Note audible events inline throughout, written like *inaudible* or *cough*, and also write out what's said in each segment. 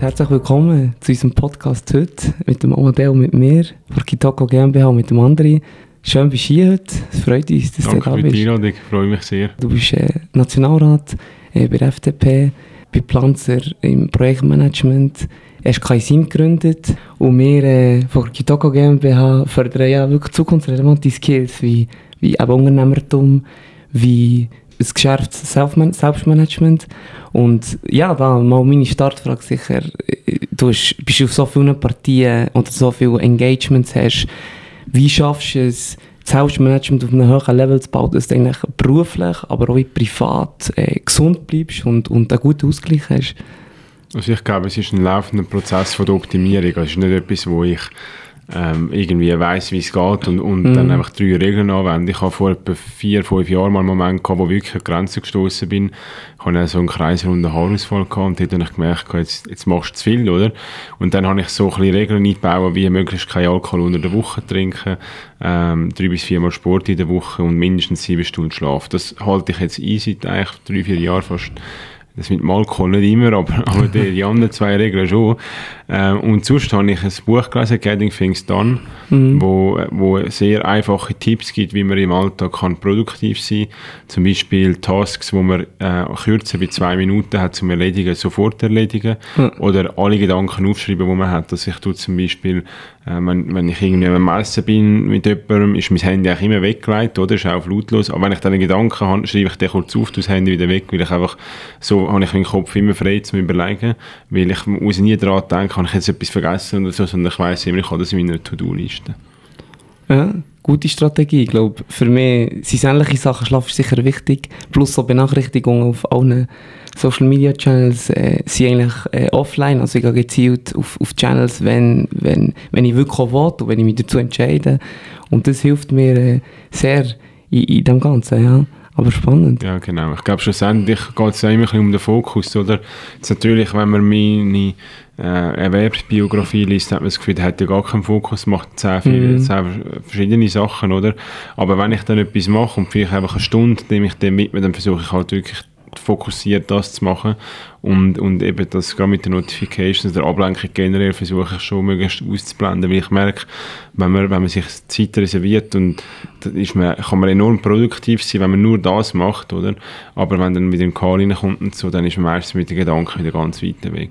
herzlich willkommen zu unserem Podcast heute mit dem Amadeo und mit mir, von Kitoko GmbH und mit dem anderen. Schön bist du hier heute, es freut uns, dass Danke du da für bist. die Einladung, ich freue mich sehr. Du bist äh, Nationalrat äh, bei der FDP, bei Planzer im Projektmanagement, hast kein Sim gegründet und wir äh, von Kitoko GmbH fördern ja wirklich zukunftsrelevante Skills wie, wie eben Unternehmertum, wie geschärftes Selfman Selbstmanagement und ja, da mal meine Startfrage sicher, du hast, bist auf so vielen Partien oder so viele Engagements hast, wie schaffst du es, das Selbstmanagement auf einem höheren Level zu bauen, dass du eigentlich beruflich, aber auch privat äh, gesund bleibst und, und einen guten Ausgleich hast? Also ich glaube, es ist ein laufender Prozess von der Optimierung. Es ist nicht etwas, wo ich ähm, irgendwie weiss, wie es geht und, und Mhm. dann einfach drei Regeln anwende. Ich habe vor etwa vier, fünf Jahren mal einen Moment gehabt, wo ich wirklich an die Grenze gestoßen bin. Ich hatte so einen kreisrunden Haarausfall gehabt und dort habe ich gemerkt, jetzt, jetzt machst du zu viel, oder? Und dann habe ich so ein Regeln eingebaut, wie möglichst kein Alkohol unter der Woche trinken, ähm, drei bis viermal Sport in der Woche und mindestens sieben Stunden Schlaf. Das halte ich jetzt ein seit eigentlich drei, vier Jahren fast. Das mit dem Alkohol nicht immer, aber, *laughs* aber die, die anderen zwei Regeln schon. Ähm, und sonst habe ich ein Buch gelesen, Getting Things Done, wo, wo sehr einfache Tipps gibt, wie man im Alltag kann produktiv sein Zum Beispiel Tasks, wo man äh, kürzer wie zwei Minuten hat zum Erledigen, sofort erledigen. Oder alle Gedanken aufschreiben, die man hat. Also ich tue zum Beispiel, äh, wenn, wenn ich irgendwie am Essen bin mit jemandem, ist mein Handy eigentlich immer weggelegt, oder? Ist auch auf lautlos. Aber wenn ich dann einen Gedanken habe, schreibe ich den kurz auf, das Handy wieder weg, weil ich einfach, so habe ich meinen Kopf immer frei zum Überlegen, weil ich muss nie daran denken, habe ich jetzt etwas vergessen oder so, sondern ich weiss immer, ich habe das in meiner To-Do-Liste. Ja, gute Strategie. Glaube, für mich sind sämtliche Sachen, Schlaf ist sicher wichtig. Plus so Benachrichtigungen auf allen Social Media Channels äh, sind eigentlich äh, offline. Also ich gehe gezielt auf, auf Channels, wenn, wenn, wenn ich wirklich will und wenn ich mich dazu entscheide. Und das hilft mir äh, sehr in, in dem Ganzen, ja. Aber spannend. Ja, genau. Ich glaube, schlussendlich geht es ja immer ein bisschen um den Fokus, oder? Jetzt natürlich, wenn man meine äh, Erwerbsbiografie liest, hat man das Gefühl, der hat ja gar keinen Fokus, macht zehn, viele, zehn verschiedene Sachen, oder? Aber wenn ich dann etwas mache und vielleicht einfach eine Stunde, dem ich dem widme, dann versuche ich halt wirklich fokussiert das zu machen und, und eben das gerade mit den Notifications, der Ablenkung generell versuche ich schon möglichst auszublenden, weil ich merke, wenn man, wenn man sich Zeit reserviert und dann ist man, kann man enorm produktiv sein, wenn man nur das macht, oder? Aber wenn dann mit dem Call reinkommt und so, dann ist man meistens mit den Gedanken wieder ganz weit weg.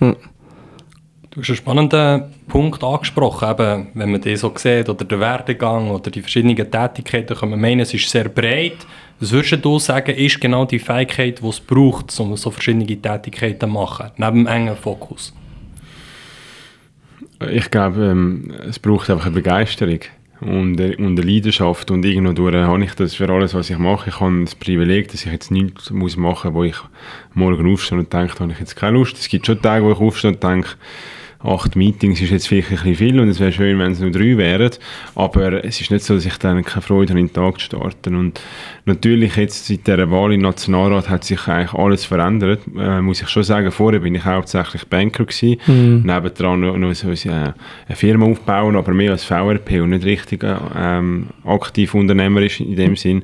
Du hast einen spannenden Punkt angesprochen, eben, wenn man den so sieht, oder den Werdegang oder die verschiedenen Tätigkeiten, kann man meinen, es ist sehr breit. Was würdest du sagen, ist genau die Fähigkeit, die es braucht, um so verschiedene Tätigkeiten zu machen, neben dem engen Fokus? Ich glaube, ähm, es braucht einfach eine Begeisterung und, äh, und eine Leidenschaft und irgendwo durch habe ich das für alles, was ich mache. Ich habe das Privileg, dass ich jetzt nichts muss machen muss, wo ich morgen aufstehe und denke, da habe ich jetzt keine Lust. Es gibt schon Tage, wo ich aufstehe und denke, acht Meetings ist jetzt vielleicht ein bisschen viel und es wäre schön, wenn es nur drei wären, aber es ist nicht so, dass ich dann keine Freude habe, in den Tag zu starten und natürlich jetzt seit der Wahl im Nationalrat hat sich eigentlich alles verändert, äh, muss ich schon sagen, vorher bin ich hauptsächlich Banker gewesen, nebendran noch, noch so äh, eine Firma aufbauen, aber mehr als VRP und nicht richtig äh, ähm, aktiv unternehmerisch in dem Sinn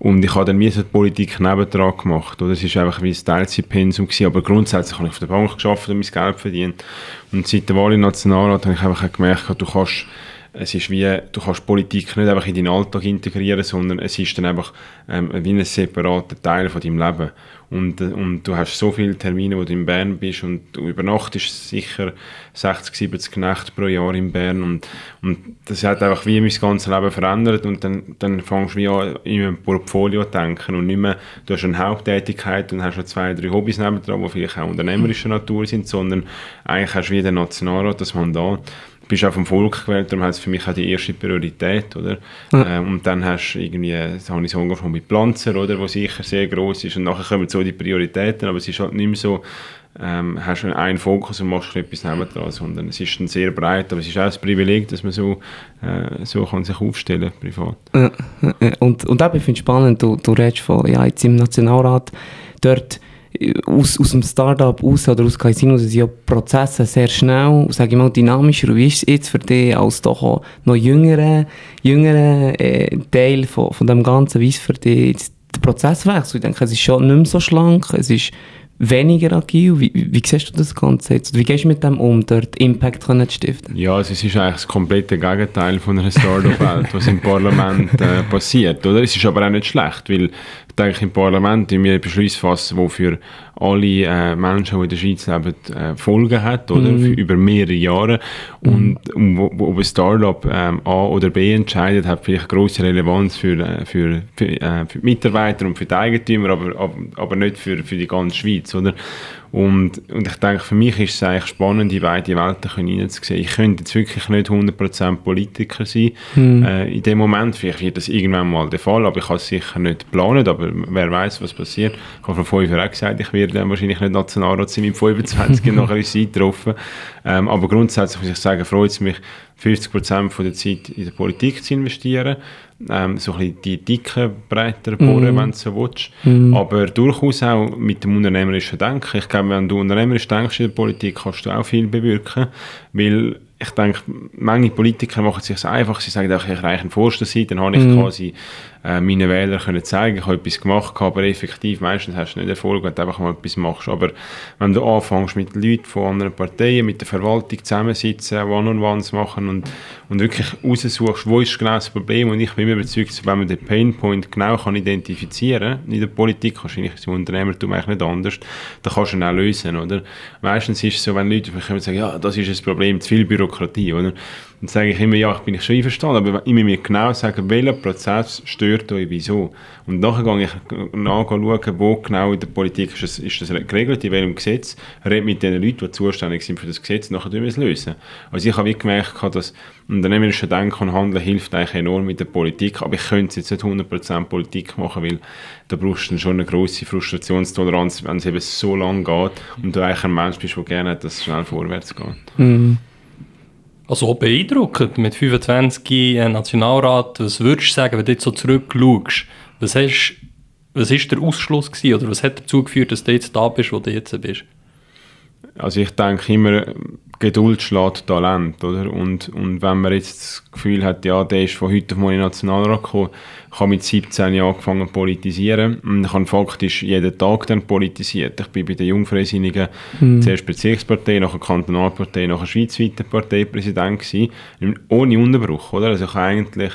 und ich habe dann wie so die Politik nebendran gemacht. Oder? Es war einfach wie ein Teilzeitpensum, gewesen, aber grundsätzlich habe ich auf der Bank geschafft und mein Geld verdient. Und seit der Wahl im Nationalrat habe ich einfach gemerkt, du kannst, es ist wie, du kannst Politik nicht einfach in deinen Alltag integrieren, sondern es ist dann einfach ähm, wie ein separater Teil von deinem Leben. Und, äh, und du hast so viele Termine, wo du in Bern bist und du übernachtest sicher 60, 70 Nächte pro Jahr in Bern und, und das hat einfach wie mein ganzes Leben verändert und dann, dann fängst du wie an, in einem Portfolio zu denken und nicht mehr, du hast eine Haupttätigkeit und hast noch zwei, drei Hobbys nebendran, die vielleicht auch unternehmerischer Natur sind, sondern eigentlich hast du wie den Nationalrat, das Mandat, bist auch vom Volk gewählt, darum hat es für mich auch die erste Priorität, oder? Ähm, und dann hast du irgendwie, das habe ich so angefangen mit Pflanzer, oder, wo sicher sehr groß ist und nachher kommen so die Prioritäten, aber es ist halt nicht mehr so, ähm, hast du einen Fokus und machst etwas nebendran, sondern es ist dann sehr breit, aber es ist auch ein Privileg, dass man so, äh, so kann sich aufstellen privat. Ja, und, und eben, ich finde es spannend, du, du redest von, ja, jetzt im Nationalrat, dort aus, aus dem Startup raus oder aus Casino sind ja Prozesse sehr schnell, sage ich mal, dynamischer. Wie ist es jetzt für dich als doch noch jüngerer, jüngerer äh, Teil von, von dem Ganzen, wie ist für dich jetzt der Prozesswechsel? Ich denke, es ist schon nicht mehr so schlank, es ist weniger agil? Wie, wie siehst du das Ganze jetzt? Wie gehst du mit dem um, dort Impact zu stiften? Ja, also es ist eigentlich das komplette Gegenteil von einer Startup-Welt, was im Parlament äh, passiert, oder? Es ist aber auch nicht schlecht, weil ich denke, im Parlament wir Beschlüsse fassen, die für alle äh, Menschen, die in der Schweiz leben, äh, Folgen hat, oder? Mhm. Über mehrere Jahre. Und um, wo, wo ein Startup ähm, A oder B entscheidet, hat vielleicht grosse Relevanz für, äh, für, für, äh, für die Mitarbeiter und für die Eigentümer, aber, aber, aber nicht für, für die ganze Schweiz, oder? Und, und ich denke, für mich ist es eigentlich spannend, in beide Welten hineinzusehen. Ich könnte jetzt wirklich nicht 100% Politiker sein. Äh, in dem Moment, vielleicht wird das irgendwann mal der Fall, aber ich kann es sicher nicht planen, aber wer weiß, was passiert. Ich habe vor fünf Jahren auch gesagt, ich werde dann wahrscheinlich nicht Nationalrat sein mit 25 und nachher ist es eingetroffen. Ähm, aber grundsätzlich muss ich sagen, freut es mich, 50% von der Zeit in der Politik zu investieren. Ähm, so ein bisschen die dicken, breiteren Bohren, wenn du so willst. Aber durchaus auch mit dem unternehmerischen Denken. Ich glaube, wenn du unternehmerisch denkst in der Politik, kannst du auch viel bewirken. Weil ich denke, manche Politiker machen es sich einfach. Sie sagen, auch, ich reiche einen Forster dann habe ich quasi äh, meinen Wählern können zeigen, ich habe etwas gemacht, aber effektiv meistens hast du nicht Erfolg, wenn du einfach mal etwas machst. Aber wenn du anfängst mit Leuten von anderen Parteien, mit der Verwaltung zusammensitzen, One-on-Ones machen und, und wirklich raussuchst, wo ist genau das Problem und ich bin mir überzeugt, wenn man den Painpoint genau kann identifizieren in der Politik, wahrscheinlich ist im Unternehmertum eigentlich nicht anders, dann kannst du ihn auch lösen, oder? Meistens ist es so, wenn Leute kommen und sagen, ja, das ist ein Problem, zu viel Bürokratie, oder? Dann sage ich immer, ja, ich bin ich schon einverstanden, aber ich muss mir genau sagen, welcher Prozess stört euch, wieso. Und nachher gehe ich nachschauen, wo genau in der Politik ist das, ist das geregelt, in welchem Gesetz, rede mit den Leuten, die zuständig sind für das Gesetz, nachher tun wir es lösen. Also ich habe wie gemerkt, dass unternehmerische Denken und Handeln hilft eigentlich enorm mit der Politik, aber ich könnte jetzt nicht 100% Politik machen, weil da brauchst du schon eine grosse Frustrationstoleranz, wenn es eben so lang geht und du eigentlich ein Mensch bist, der gerne hat, dass es schnell vorwärts geht. Also beeindruckend, mit 25 äh, Nationalrat, was würdest du sagen, wenn du jetzt so zurückschaust, was, hast, was ist der Ausschluss gewesen, oder was hat dazu geführt, dass du jetzt da bist, wo du jetzt bist? Also ich denke immer, Geduld schlägt Talent, oder? Und, und wenn man jetzt das Gefühl hat, ja, der ist von heute auf morgen in den Nationalrat gekommen, ich habe mit 17 Jahren angefangen zu politisieren und ich habe faktisch jeden Tag dann politisiert. Ich bin bei den Jungfreisinnigen zuerst Bezirkspartei, nachher Kantonalpartei, nachher schweizweite Parteipräsident gewesen, ohne Unterbruch, oder? Also ich habe eigentlich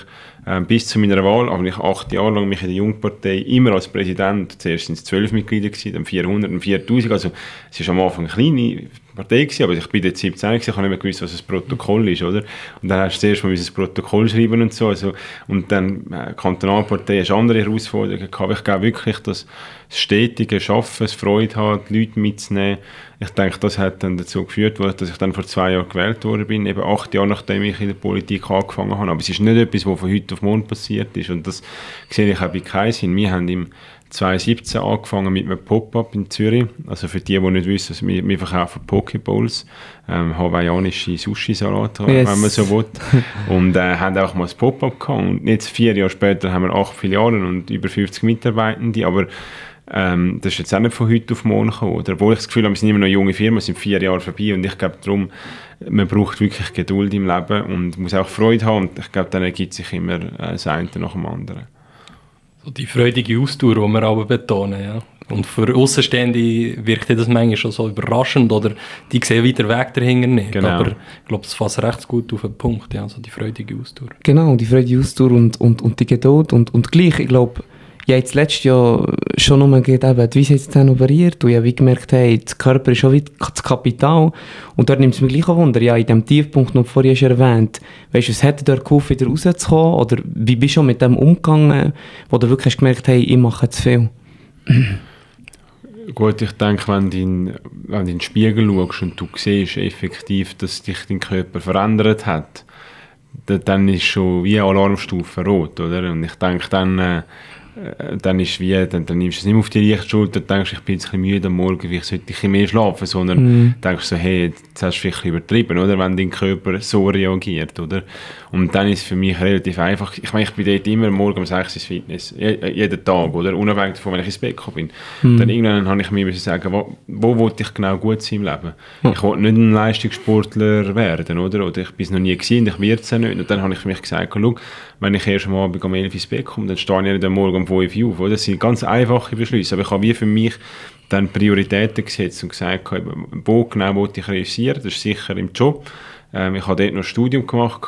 bis zu meiner Wahl, aber ich acht Jahre lang mich in der Jungpartei immer als Präsident, zuerst sind es zwölf Mitglieder gewesen, dann 400 und 4000, also es ist am Anfang eine kleine Partei gewesen, aber ich bin dort 17 gewesen, ich habe nicht mehr gewusst, was ein Protokoll ist, oder? Und dann hast du zuerst mal ein Protokoll schreiben und so, also, und dann äh, Kantonalpartei hast andere Herausforderungen gehabt, ich glaube wirklich, dass das stetige Schaffen, das Freude hat, die Leute mitzunehmen, ich denke, das hat dann dazu geführt, dass ich dann vor zwei Jahren gewählt worden bin, eben acht Jahre nachdem ich in der Politik angefangen habe. Aber es ist nicht etwas, was von heute auf morgen passiert ist. Und das sehe ich auch bei Kaisin. Wir haben im 2017 angefangen mit einem Pop-Up in Zürich. Also für die, die nicht wissen, wir, wir verkaufen Pokeballs, ähm, hawaiianische Sushi-Salate, Yes. wenn man so will. Und äh, haben auch mal ein Pop-Up gehabt. Und jetzt vier Jahre später haben wir acht Filialen und über 50 Mitarbeitende. Aber ähm, das ist jetzt auch nicht von heute auf morgen gekommen. Oder? Obwohl ich das Gefühl habe, wir sind immer noch eine junge Firma, es sind vier Jahre vorbei und ich glaube darum, man braucht wirklich Geduld im Leben und muss auch Freude haben und ich glaube, dann ergibt sich immer äh, das eine nach dem anderen. So die freudige Ausdauer, die wir aber betonen, ja. Und für Außenstehende wirkt das manchmal schon so überraschend oder die sehen weiter Weg dahinter nicht. Genau. Aber ich glaube, es fasst recht gut auf den Punkt, ja, so die freudige Ausdauer. Genau, die Freude, die Ausdauer und, und, und die Geduld. Und, und gleich, ich glaube, ja, jetzt letztes Jahr schon nur geht eben, die Weisheitszähne operiert und ich habe wie gemerkt, hey, der Körper ist schon wie das Kapital. Und dort nimmt es mich gleich auch Wunder, ja, in dem Tiefpunkt, noch vorher hast du erwähnt, weißt du, was hätte dir geholfen, wieder rauszukommen? Oder wie bist du schon mit dem umgegangen, wo du wirklich hast gemerkt, hey, ich mache zu viel? Gut, ich denke, wenn du in, wenn du in den Spiegel schaust und du siehst effektiv, dass dich dein Körper verändert hat, da- dann ist schon wie eine Alarmstufe rot, oder? Und ich denke, dann, äh, dann ist wie, dann, dann nimmst du es nicht mehr auf die leichte Schulter, denkst, ich bin jetzt ein bisschen müde am Morgen, vielleicht sollte ich ein bisschen mehr schlafen, sondern denkst so, hey, jetzt hast du vielleicht übertrieben, oder? Wenn dein Körper so reagiert, oder? Und dann ist es für mich relativ einfach. Ich meine, ich bin dort immer morgen um 6 Uhr ins Fitness, je, jeden Tag, oder? Unabhängig davon, wenn ich ins Bett gekommen bin. Dann irgendwann habe ich mir müssen sagen, wo, wo wollte ich genau gut sein im Leben? Ich wollte nicht ein Leistungssportler werden, oder? Oder ich bin es noch nie gewesen, und ich werde es auch nicht. Und dann habe ich für mich gesagt, schau, wenn ich erst am Abend um 11 Uhr ins Bett komme, dann stehe ich nicht am Morgen um um 5 Uhr auf. Das sind ganz einfache Beschlüsse, aber ich habe wie für mich dann Prioritäten gesetzt und gesagt, wo genau wollte ich realisieren, das ist sicher im Job. Ähm, ich habe dort noch ein Studium gemacht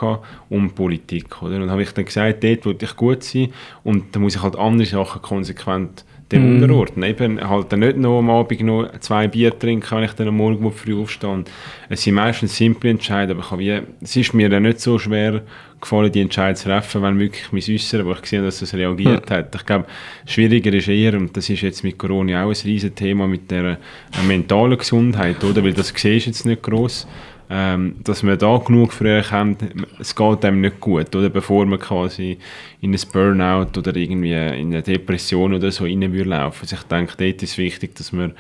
um Politik. Oder? Und dann habe ich dann gesagt, dort wollte ich gut sein und dann muss ich halt andere Sachen konsequent dem mm. unterordnen. Eben halt dann nicht noch am Abend noch zwei Bier trinken, wenn ich dann am Morgen früh aufstehe. Es sind meistens simple Entscheidungen, aber ich habe wie, es ist mir dann nicht so schwer gefallen, die Entscheidung zu treffen, wenn wirklich mein Äußeren, wo ich gesehen habe, dass es reagiert ja. hat. Ich glaube, schwieriger ist eher, und das ist jetzt mit Corona auch ein riesen Thema, mit der äh, mentalen Gesundheit, oder? Weil das siehst du jetzt nicht gross ähm, dass man da genug früh erkennt, es geht einem nicht gut, oder bevor man quasi in ein Burnout oder irgendwie in eine Depression oder so rein laufen. Also ich denke, dort ist es wichtig, dass man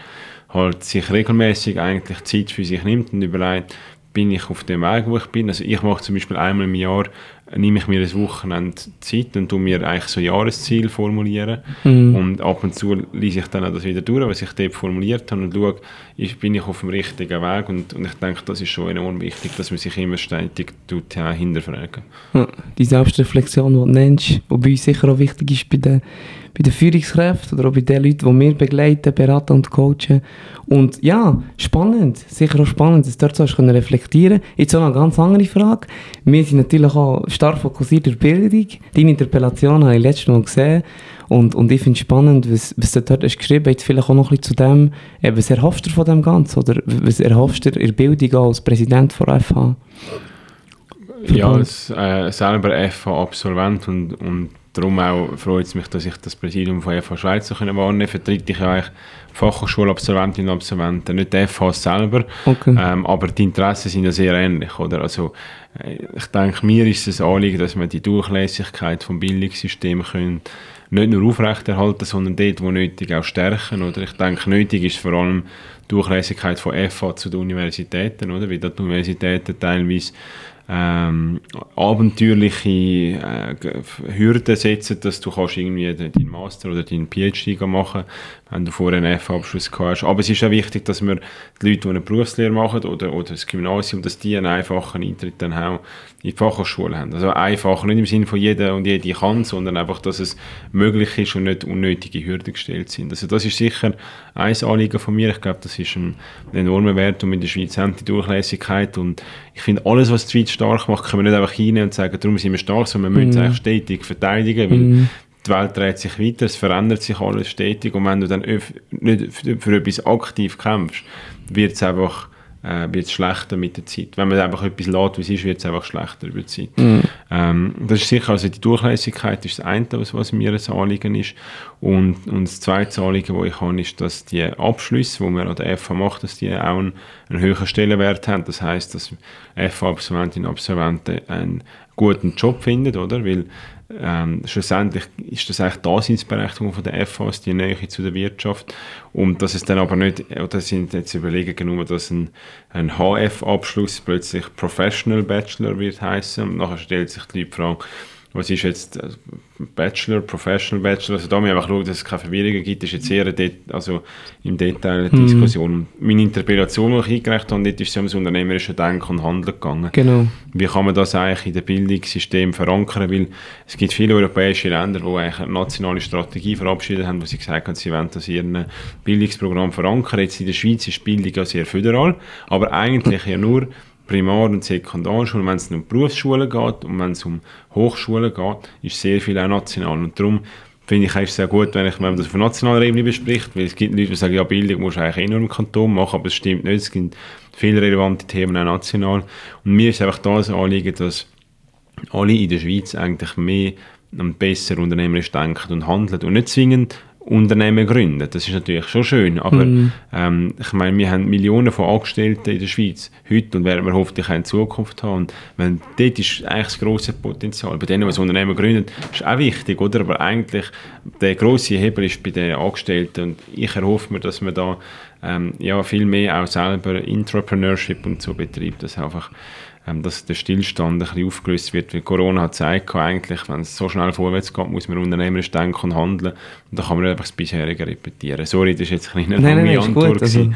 halt sich regelmäßig eigentlich Zeit für sich nimmt und überlegt, bin ich auf dem Weg, wo ich bin. Also ich mache zum Beispiel einmal im Jahr, nehme ich mir ein Wochenende Zeit und tu mir eigentlich so Jahresziel formulieren mhm. und ab und zu lese ich dann auch das wieder durch, was ich dort formuliert habe und schaue, ist, bin ich auf dem richtigen Weg und, und ich denke, das ist schon enorm wichtig, dass man sich immer stetig tut, ja, hinterfragen. Ja, die Selbstreflexion, die du nennst, die bei uns sicher auch wichtig ist bei den bei den Führungskräften oder auch bei den Leuten, die wir begleiten, beraten und coachen. Und ja, spannend, sicher auch spannend, dass du dort so hast können reflektieren Jetzt auch noch eine ganz andere Frage. Wir sind natürlich auch stark fokussiert auf Bildung. Deine Interpellation habe ich letztes Mal gesehen. Und, und ich finde es spannend, was, was du dort hast geschrieben hast, vielleicht auch noch ein bisschen zu dem, äh, was erhoffst du von dem Ganzen? Oder was erhoffst du in der Bildung als Präsident von FH? Ja, als äh, selber FH-Absolvent und, und darum auch freut es mich, dass ich das Präsidium von FH Schweiz können wahrnehmen Vertrete ich ja eigentlich Fachhochschulabsolventinnen und Absolventen, nicht die FH selber, okay. ähm, aber die Interessen sind ja sehr ähnlich, oder? Also, äh, ich denke, mir ist es ein Anliegen, dass wir die Durchlässigkeit vom Bildungssystem können nicht nur aufrechterhalten, sondern dort, wo nötig, auch stärken, oder? Ich denke, nötig ist vor allem die Durchlässigkeit von FH zu den Universitäten, oder? Weil die Universitäten teilweise ähm, abenteuerliche äh, Hürden setzen, dass du kannst irgendwie deinen Master oder deinen PhD machen wenn du vorher einen F-Abschluss hast. Aber es ist auch wichtig, dass wir die Leute, die eine Berufslehre machen oder, oder das Gymnasium, dass die einen einfachen Eintritt dann auch in die Fachhochschule haben. Also einfach, nicht im Sinne von jeder und jede kann, sondern einfach, dass es möglich ist und nicht unnötige Hürden gestellt sind. Also das ist sicher ein Anliegen von mir. Ich glaube, das ist ein, ein enormer Wert und in der Schweiz haben die Durchlässigkeit und ich finde, alles, was die Schweiz stark macht, können wir nicht einfach rein und sagen, darum sind wir stark, sondern wir müssen es mhm. eigentlich stetig verteidigen, weil mm die Welt dreht sich weiter, es verändert sich alles stetig und wenn du dann nicht für etwas aktiv kämpfst, wird es einfach äh, wird's schlechter mit der Zeit. Wenn man einfach etwas lässt, wie es ist, wird es einfach schlechter über die Zeit. Mhm. Ähm, das ist sicher, also die Durchlässigkeit ist das eine, was, was mir ein Anliegen ist. Und, und das zweite Anliegen, das ich habe, ist, dass die Abschlüsse, die man an der FH macht, dass die auch einen, einen höheren Stellenwert haben. Das heißt, dass FH-Absolventinnen und Absolventen einen guten Job finden, oder? Weil ähm, schlussendlich ist das eigentlich die Daseinsberechtigung von der FAs, die Nähe zu der Wirtschaft. Und dass es dann aber nicht, oder sind jetzt Überlegungen nur, dass ein, ein HF-Abschluss plötzlich Professional Bachelor wird heißen. Und nachher stellt sich die Frage, was ist jetzt äh, Bachelor, Professional Bachelor, also da müssen wir einfach schauen, dass es keine Verwirrungen gibt, das ist jetzt eher eine also im Detail eine mhm. Diskussion. Meine Interpellation, die ich eingereicht habe, dort ist es ja um das unternehmerische Denken und Handeln gegangen. Genau. Wie kann man das eigentlich in dem Bildungssystem verankern, weil es gibt viele europäische Länder, die eigentlich eine nationale Strategie verabschiedet haben, wo sie gesagt haben, sie wollen das in ihrem Bildungsprogramm verankern. Jetzt in der Schweiz ist Bildung ja sehr föderal, aber eigentlich ja nur Primar- und Sekundarschule, wenn es um Berufsschulen geht und wenn es um Hochschulen geht, ist sehr viel auch national. Und darum finde ich es sehr gut, wenn, ich, wenn man das auf nationaler Ebene bespricht, weil es gibt Leute, die sagen, ja, Bildung muss eigentlich eh nur im Kanton machen, aber es stimmt nicht, es gibt viele relevante Themen auch national. Und mir ist einfach da das Anliegen, dass alle in der Schweiz eigentlich mehr und besser unternehmerisch denken und handeln und nicht zwingend Unternehmen gründen. Das ist natürlich schon schön, aber mm. ähm, ich meine, wir haben Millionen von Angestellten in der Schweiz heute und werden wir hoffentlich auch in Zukunft haben. Und wenn, dort ist eigentlich das grosse Potenzial. Bei denen, die das Unternehmen gründen, ist auch wichtig, oder? Aber eigentlich der grosse Hebel ist bei den Angestellten und ich erhoffe mir, dass man da ähm, ja, viel mehr auch selber Entrepreneurship und so betreibt, dass einfach ähm, dass der Stillstand ein bisschen aufgelöst wird, weil Corona hat gezeigt, eigentlich, wenn es so schnell vorwärts geht, muss man unternehmerisch denken und handeln und da kann man nicht einfach das bisherige repetieren. Sorry, das ist jetzt ein kleiner nein, nein, nein, Antwort. Gut. Also,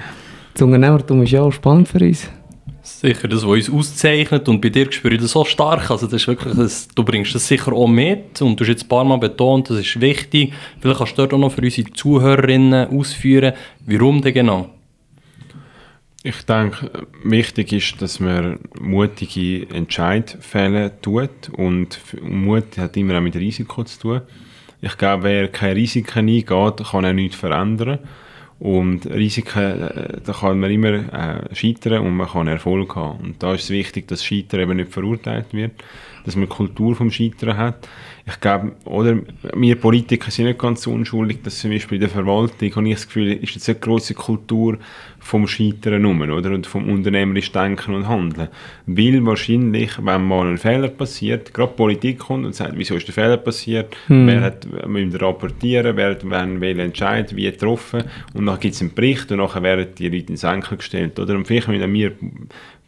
das Unternehmertum ist ja auch spannend für uns. Sicher, das, was uns auszeichnet und bei dir spüre ich das so stark, also das ist wirklich, ein, du bringst das sicher auch mit und du hast jetzt ein paar Mal betont, das ist wichtig. Vielleicht kannst du dort auch noch für unsere Zuhörerinnen ausführen, warum denn genau? Ich denke, wichtig ist, dass man mutige Entscheidungen tut und Mut hat immer auch mit Risiko zu tun. Ich glaube, wer keine Risiken eingeht, kann auch nichts verändern. Und Risiken, äh, da kann man immer äh, scheitern und man kann Erfolg haben. Und da ist es wichtig, dass Scheitern eben nicht verurteilt wird, dass man Kultur vom Scheitern hat ich glaube, oder, wir Politiker sind nicht ganz unschuldig, dass zum Beispiel in der Verwaltung, habe ich das Gefühl, ist jetzt eine grosse Kultur vom Scheitern rum, oder? Und vom unternehmerischen Denken und Handeln. Weil wahrscheinlich, wenn mal ein Fehler passiert, gerade Politik kommt und sagt, wieso ist der Fehler passiert, hm. wer hat, müssen rapportieren, wer hat wann welchen Entscheid, wie getroffen, und dann gibt es einen Bericht und nachher werden die Leute ins Enkel gestellt, oder? Und vielleicht müssen wir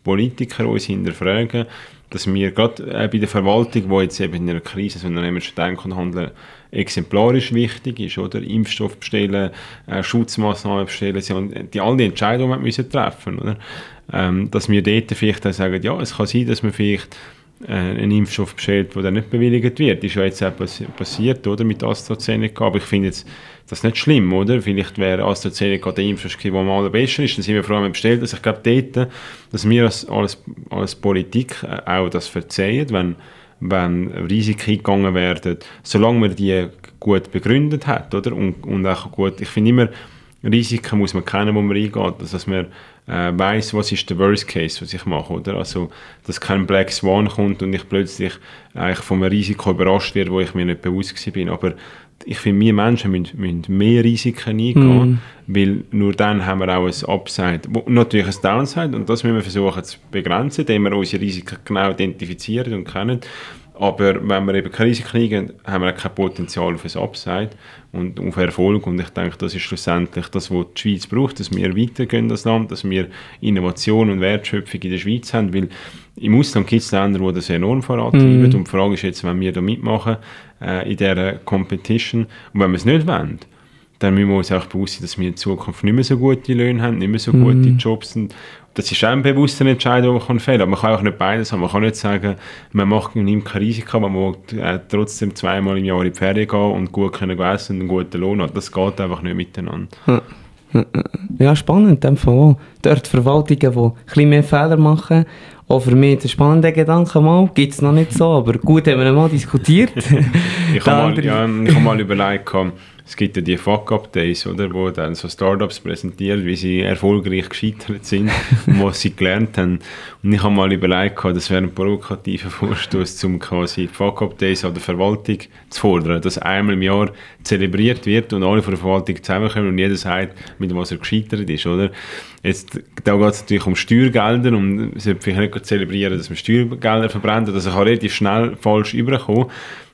Politiker uns hinterfragen, dass wir gerade äh, bei der Verwaltung, wo jetzt eben in einer Krise so unternehmerisches Denken und Handeln exemplarisch wichtig ist, oder? Impfstoff bestellen, äh, Schutzmaßnahmen bestellen, die all die Entscheidungen müssen treffen, oder? Ähm, dass wir dort vielleicht auch sagen, ja, es kann sein, dass man vielleicht äh, einen Impfstoff bestellt, der dann nicht bewilligt wird. Das ist ja jetzt auch passiert, oder, mit AstraZeneca, aber ich finde jetzt das ist nicht schlimm, oder? Vielleicht wäre AstraZeneca der Impfstoff, der am allerbesten ist, dann sind wir vor allem bestellt. Also ich glaube dort, dass wir als, als, als Politik äh, auch das verzeihen, wenn, wenn Risiken eingegangen werden, solange man die gut begründet hat, oder? Und, und auch gut, ich finde immer, Risiken muss man kennen, wo man reingeht, also dass man äh, weiß, was ist der Worst Case, was ich mache, oder? Also, dass kein Black Swan kommt und ich plötzlich eigentlich einem Risiko überrascht werde, wo ich mir nicht bewusst bin. Aber ich finde, wir Menschen müssen, müssen mehr Risiken eingehen, mm. weil nur dann haben wir auch ein Upside, natürlich ein Downside und das müssen wir versuchen zu begrenzen, indem wir unsere Risiken genau identifizieren und kennen. Aber wenn wir eben keine Risiken eingehen, haben wir auch kein Potenzial für ein Upside und auf Erfolg. Und ich denke, das ist schlussendlich das, was die Schweiz braucht, dass wir weitergehen, das Land, dass wir Innovation und Wertschöpfung in der Schweiz haben, weil im Ausland gibt es Länder, die das enorm vorantreiben. Mm. Und die Frage ist jetzt, wenn wir da mitmachen äh, in dieser Competition und wenn wir es nicht wollen, dann müssen wir uns auch bewusst sein, dass wir in Zukunft nicht mehr so gute Löhne haben, nicht mehr so gute mm. Jobs. Und das ist auch ein bewusster Entscheidung, die man fällen kann. Man kann auch nicht beides haben. Man kann nicht sagen, man macht nimmt kein Risiko, man will äh, trotzdem zweimal im Jahr in die Ferien gehen und gut können essen und einen guten Lohn haben. Das geht einfach nicht miteinander. Ja, spannend in dem Fall. Dort Verwaltungen, die ein bisschen mehr Fehler machen, auch für mich der spannende Gedanke mal, gibt es noch nicht so, aber gut haben wir mal diskutiert. *laughs* ich habe mal, ja, hab mal überlegt, es gibt ja die Fuck-Up-Days, oder, wo dann so Startups präsentieren, wie sie erfolgreich gescheitert sind *laughs* und was sie gelernt haben. Und ich habe mal überlegt, das wäre ein provokativer Vorstoß, um quasi Fuck-Up-Days an der Verwaltung zu fordern, dass einmal im Jahr zelebriert wird und alle von der Verwaltung zusammenkommen und jeder sagt, mit was er gescheitert ist, oder? Jetzt, da geht es natürlich um Steuergelder und es sollte vielleicht nicht zelebrieren, dass man Steuergelder verbrennt, also kann relativ schnell falsch überkommen.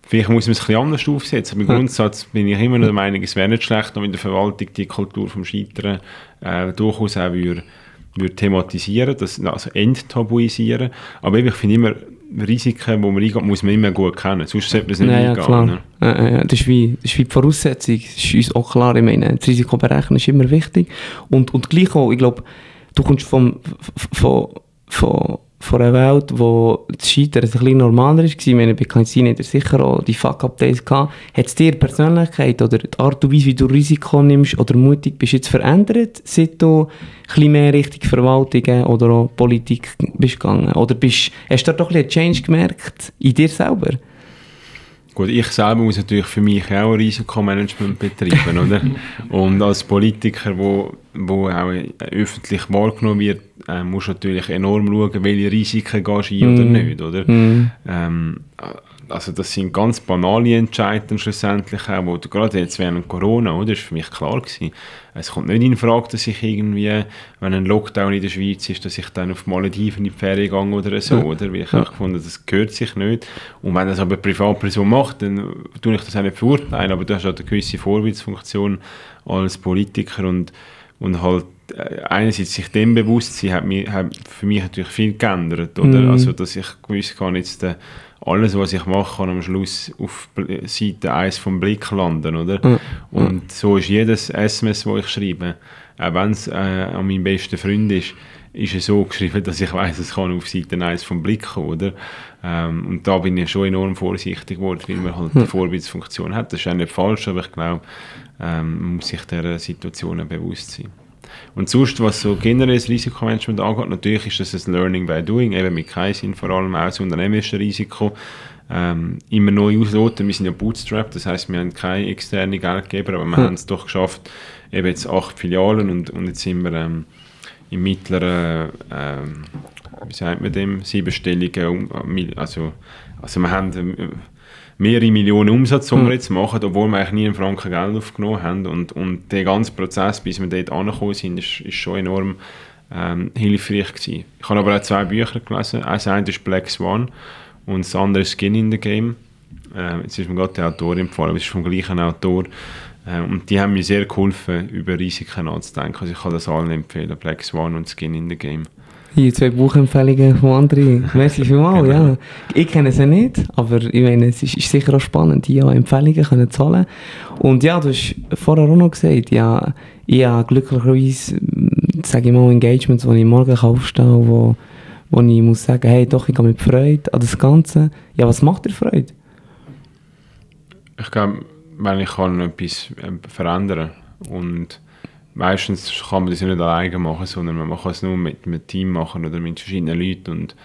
Vielleicht muss man es ein bisschen anders aufsetzen. Im Grundsatz bin ich immer noch der Meinung, es wäre nicht schlecht, wenn in der Verwaltung die Kultur vom Scheitern äh, durchaus auch würde, würde thematisieren, das, also enttabuisieren. Aber ich finde immer, Risiken, die man eingeht, muss man immer gut kennen. Sonst sollte man es nicht ja, eingehen. Klar. Ne? Äh, das, ist wie, das ist wie die Voraussetzung. Das ist uns auch klar. Ich meine, das Risiko berechnen ist immer wichtig. Und, und gleich auch, ich glaube, du kommst vom, von, von von einer Welt, wo das Scheitern ein bisschen normaler war. Ich meine, bei Kleinstein hat er sicher auch die Fuck-Up-Days gehabt. Hat es dir Persönlichkeit oder die Art und Weise, wie du Risiko nimmst oder mutig bist, jetzt verändert, seit du ein bisschen mehr Richtung Verwaltung oder auch Politik bist gegangen? Oder bist, hast du da doch ein bisschen Change gemerkt in dir selber? Gut, ich selber muss natürlich für mich auch Risikomanagement betreiben, oder? *laughs* Und als Politiker, wo, wo auch öffentlich wahrgenommen wird, äh, musst du natürlich enorm schauen, welche Risiken gehst du ein mm. oder nicht, oder? Mm. Ähm, also das sind ganz banale Entscheidungen schlussendlich auch, wo du, gerade jetzt während Corona, oder, ist für mich klar gewesen, es kommt nicht in Frage, dass ich irgendwie, wenn ein Lockdown in der Schweiz ist, dass ich dann auf Malediven in die Ferien gehe oder so, ja. oder, weil ich ja. gefunden das gehört sich nicht. Und wenn das aber eine Privatperson macht, dann tue ich das auch nicht verurteilen, aber du hast halt eine gewisse Vorbildsfunktion als Politiker und, und halt äh, einerseits sich dem bewusst sein, hat, mich, hat für mich natürlich viel geändert, oder? Mhm. Also, dass ich gewusst kann jetzt, äh, alles, was ich mache, kann am Schluss auf Seite 1 vom Blick landen, oder? Mhm. Und so ist jedes SMS, das ich schreibe, auch wenn es äh, an meinem besten Freund ist, ist es so geschrieben, *laughs* dass ich weiß, es kann auf Seite 1 vom Blick kommen, oder? Ähm, und da bin ich schon enorm vorsichtig geworden, weil man halt eine Vorbildsfunktion hat. Das ist auch nicht falsch, aber ich glaube, ähm, man muss sich dieser Situation bewusst sein. Und sonst, was so generelles Risikomanagement angeht, natürlich ist das ein Learning by Doing, eben mit Kaizen vor allem auch das unternehmerische Risiko. Ähm, immer neu ausloten. Wir sind ja Bootstrap, das heißt, wir haben keine externen Geldgeber, aber wir hm. haben es doch geschafft, eben jetzt acht Filialen und, und jetzt sind wir ähm, im mittleren, ähm, wie sagt man dem, siebenstelligen, also, also wir haben äh, mehrere Millionen Umsatz, die wir hm. jetzt machen, obwohl wir eigentlich nie einen Franken Geld aufgenommen haben. Und, und der ganze Prozess, bis wir dort angekommen sind, ist, ist schon enorm ähm, hilfreich gewesen. Ich habe aber auch zwei Bücher gelesen. Eins ist Black Swan und das andere Skin in the Game. Äh, jetzt ist mir gerade der Autor empfohlen, aber es ist vom gleichen Autor. Äh, und die haben mir sehr geholfen, über Risiken nachzudenken. Also ich kann das allen empfehlen, Black Swan und Skin in the Game. Hier zwei Buchempfehlungen von anderen. Merci vielmals, genau. ja. Ich kenne sie nicht, aber ich meine, es ist, ist sicher auch spannend, die ja Empfehlungen können zahlen. Und ja, du hast vorher auch noch gesagt, ja, ich habe glücklicherweise, sage ich mal, Engagements, wo ich morgen aufstehen kann, wo, wo ich muss sagen, hey, doch, ich gehe mit Freude an das Ganze. Ja, was macht dir Freude? Ich glaube, wenn ich kann etwas verändern. Und meistens kann man das nicht alleine machen, sondern man kann es nur mit einem Team machen oder mit verschiedenen Leuten. Und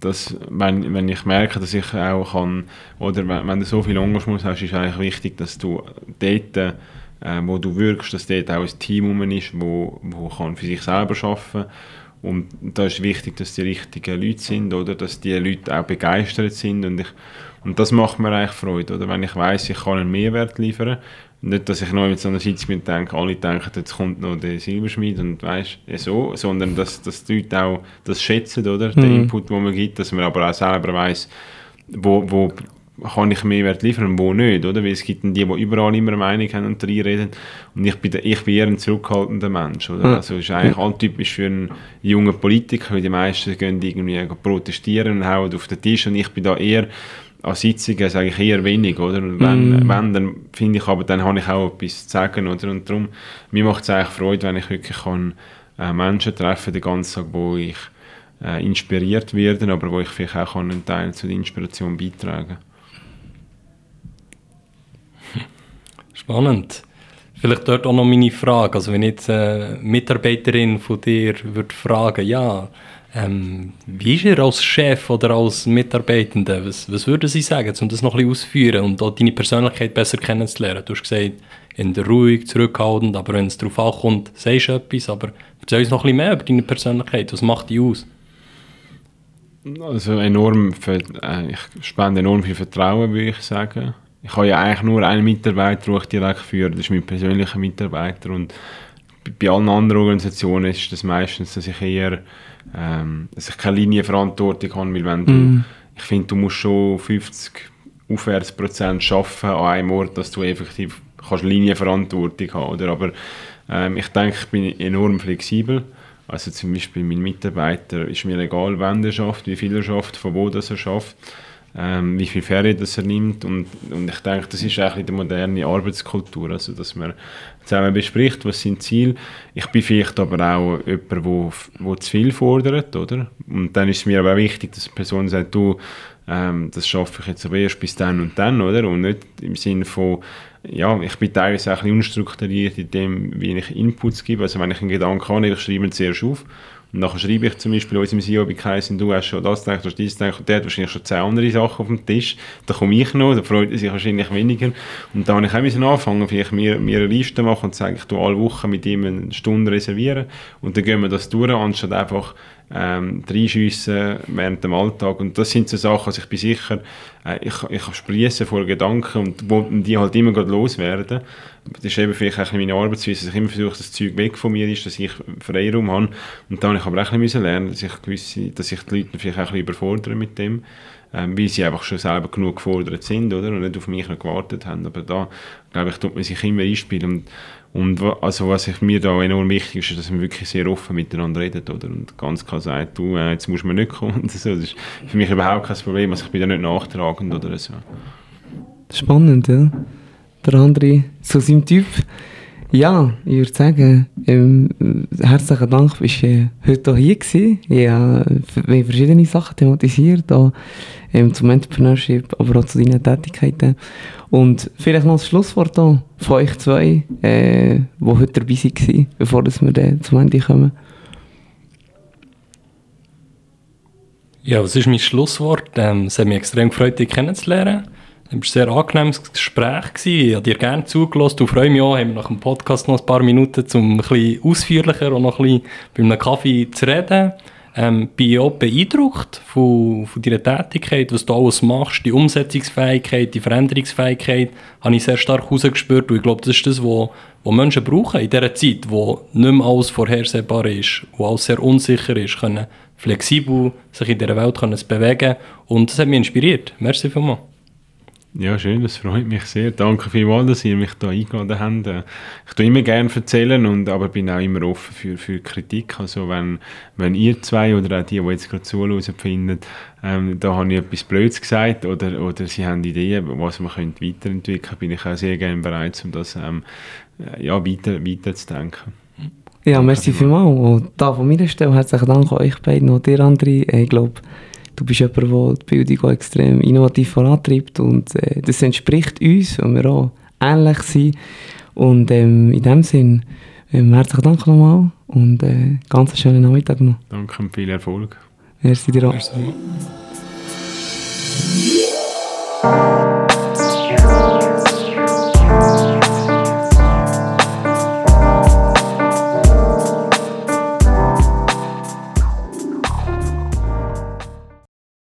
das, wenn, wenn ich merke, dass ich auch kann, oder wenn, wenn du so viel Engagement hast, ist eigentlich wichtig, dass du dort, äh, wo du wirkst, dass dort auch ein Team rum ist, wo, wo kann für sich selber arbeiten. Und da ist wichtig, dass die richtigen Leute sind, oder? Dass die Leute auch begeistert sind. Und ich und das macht mir eigentlich Freude, oder wenn ich weiß, ich kann einen Mehrwert liefern nicht, dass ich noch mit so einer bin denke, alle denken, jetzt kommt noch der Silberschmied und weißt so, sondern dass, dass die Leute auch das schätzen, oder? Mhm. Den Input, den man gibt, dass man aber auch selber weiß, wo, wo kann ich Mehrwert liefern und wo nicht, oder? Weil es gibt die, die überall immer eine Meinung haben und reden und ich bin, ich bin eher ein zurückhaltender Mensch, oder? Mhm. Also ist eigentlich alltypisch für einen jungen Politiker, weil die meisten gehen irgendwie protestieren und hauen auf den Tisch und ich bin da eher an Sitzungen sage ich eher wenig, oder? Und wenn, mm. wenn dann finde ich aber, dann habe ich auch etwas zu sagen, oder? Und darum, mir macht es eigentlich Freude, wenn ich wirklich kann, äh, Menschen treffen den ganzen Tag, wo ich äh, inspiriert werde, aber wo ich vielleicht auch kann einen Teil zu der Inspiration beitragen Spannend. Vielleicht dort auch noch meine Frage. Also wenn jetzt eine Mitarbeiterin von dir würde fragen, ja, ähm, wie ist er als Chef oder als Mitarbeitender? Was, was würden Sie sagen, um das noch ein bisschen auszuführen und auch deine Persönlichkeit besser kennenzulernen? Du hast gesagt, in der ruhig, zurückhaltend, aber wenn es darauf ankommt, sagst du etwas. Aber erzähl uns noch ein bisschen mehr über deine Persönlichkeit. Was macht die aus? Also enorm, äh, ich spende enorm viel Vertrauen, würde ich sagen. Ich habe ja eigentlich nur einen Mitarbeiter, den ich direkt führe. Das ist mein persönlicher Mitarbeiter. Und bei allen anderen Organisationen ist das meistens, dass ich eher ähm, dass ich keine Linienverantwortung habe, weil wenn du, mm. ich finde, du musst schon 50 aufwärts Prozent schaffen an einem Ort, dass du effektiv kannst Linienverantwortung haben, oder? Aber ähm, ich denke, ich bin enorm flexibel. Also zum Beispiel mein Mitarbeiter ist mir egal, wann er schafft, wie viel er schafft, von wo das er schafft ähm, wie viel Ferien das er nimmt und, und ich denke, das ist eigentlich die moderne Arbeitskultur, also dass man zusammen bespricht, was sind Ziele. Ich bin vielleicht aber auch jemand, wo, wo zu viel fordert, oder? Und dann ist es mir aber auch wichtig, dass die Person sagt, du, ähm, das schaffe ich jetzt aber erst bis dann und dann, oder? Und nicht im Sinne von, ja, ich bin teilweise auch ein bisschen unstrukturiert in dem, wie ich Inputs gebe. Also wenn ich einen Gedanken habe, ich schreibe ihn zuerst auf und dann schreibe ich zum Beispiel unserem CEO bei Kaizen, du hast schon das gedacht, du hast dies gedacht, der hat wahrscheinlich schon zehn andere Sachen auf dem Tisch. Da komme ich noch, da freut er sich wahrscheinlich weniger. Und da habe ich auch anfangen, vielleicht mir, mir eine Liste machen und sagen, ich tue alle Wochen mit ihm eine Stunde reservieren. Und dann gehen wir das durch, anstatt einfach ähm, reinschiessen während dem Alltag. Und das sind so Sachen, also ich bin sicher, äh, ich, ich sprießen vor Gedanken und wo die halt immer loswerden. Das ist eben vielleicht meine Arbeitsweise, dass ich immer versuche, dass das Zeug weg von mir ist, dass ich Freiraum habe. Und da habe ich aber auch lernen, dass ich, gewisse, dass ich die Leute vielleicht auch ein bisschen überfordere mit dem, ähm, weil sie einfach schon selber genug gefordert sind oder? und nicht auf mich noch gewartet haben. Aber da, glaube ich, tut man sich immer einspielen. Und, und also was ich, mir da enorm wichtig ist, ist, dass man wirklich sehr offen miteinander redet oder? und ganz klar sagt, du, äh, jetzt musst du nicht kommen. *laughs* So. Das ist für mich überhaupt kein Problem, also ich bin da nicht nachtragend oder so. Spannend, ja der andere zu seinem Typ. Ja, ich würde sagen, ähm, herzlichen Dank, bist du äh, heute hier gewesen. Ich habe verschiedene Sachen thematisiert, auch, ähm, zum Entrepreneurship, aber auch zu deinen Tätigkeiten. Und vielleicht noch das Schlusswort auch von euch zwei, äh, die heute dabei waren, bevor wir dann zum Ende kommen. Ja, was ist mein Schlusswort? Ähm, es hat mich extrem gefreut, dich kennenzulernen. Es war ein sehr angenehmes Gespräch. Gewesen. Ich habe dir gerne zugelassen und freue mich auch, haben wir nach dem Podcast noch ein paar Minuten, um ein bisschen ausführlicher und noch ein bisschen bei einem Kaffee zu reden. Ähm, bin auch beeindruckt von, von deiner Tätigkeit, was du alles machst, die Umsetzungsfähigkeit, die Veränderungsfähigkeit, habe ich sehr stark herausgespürt und ich glaube, das ist das, was, was Menschen brauchen in dieser Zeit, wo nicht mehr alles vorhersehbar ist, wo alles sehr unsicher ist, können flexibel sich in dieser Welt können bewegen und das hat mich inspiriert. Merci vielmals. Ja, schön, das freut mich sehr. Danke vielmals, dass ihr mich da eingeladen habt. Ich tue immer gerne erzählen, und, aber bin auch immer offen für, für Kritik. Also wenn, wenn ihr zwei oder auch die, die jetzt gerade zuhören, finden, ähm, da habe ich etwas Blödes gesagt oder, oder sie haben Ideen, was man könnte weiterentwickeln könnte, bin ich auch sehr gerne bereit, um das ähm, ja, weiter, weiterzudenken. Ja, merci vielmals. Und da von meiner Stelle herzlichen Dank an euch beiden und dir, André. Ich glaube, du bist jemand, der die Bildung auch extrem innovativ vorantreibt und äh, das entspricht uns, weil wir auch ähnlich sind. Und ähm, in dem Sinn, ähm, herzlichen Dank nochmal und äh, ganz schönen Nachmittag noch. Danke und viel Erfolg. Merci dir auch. Merci.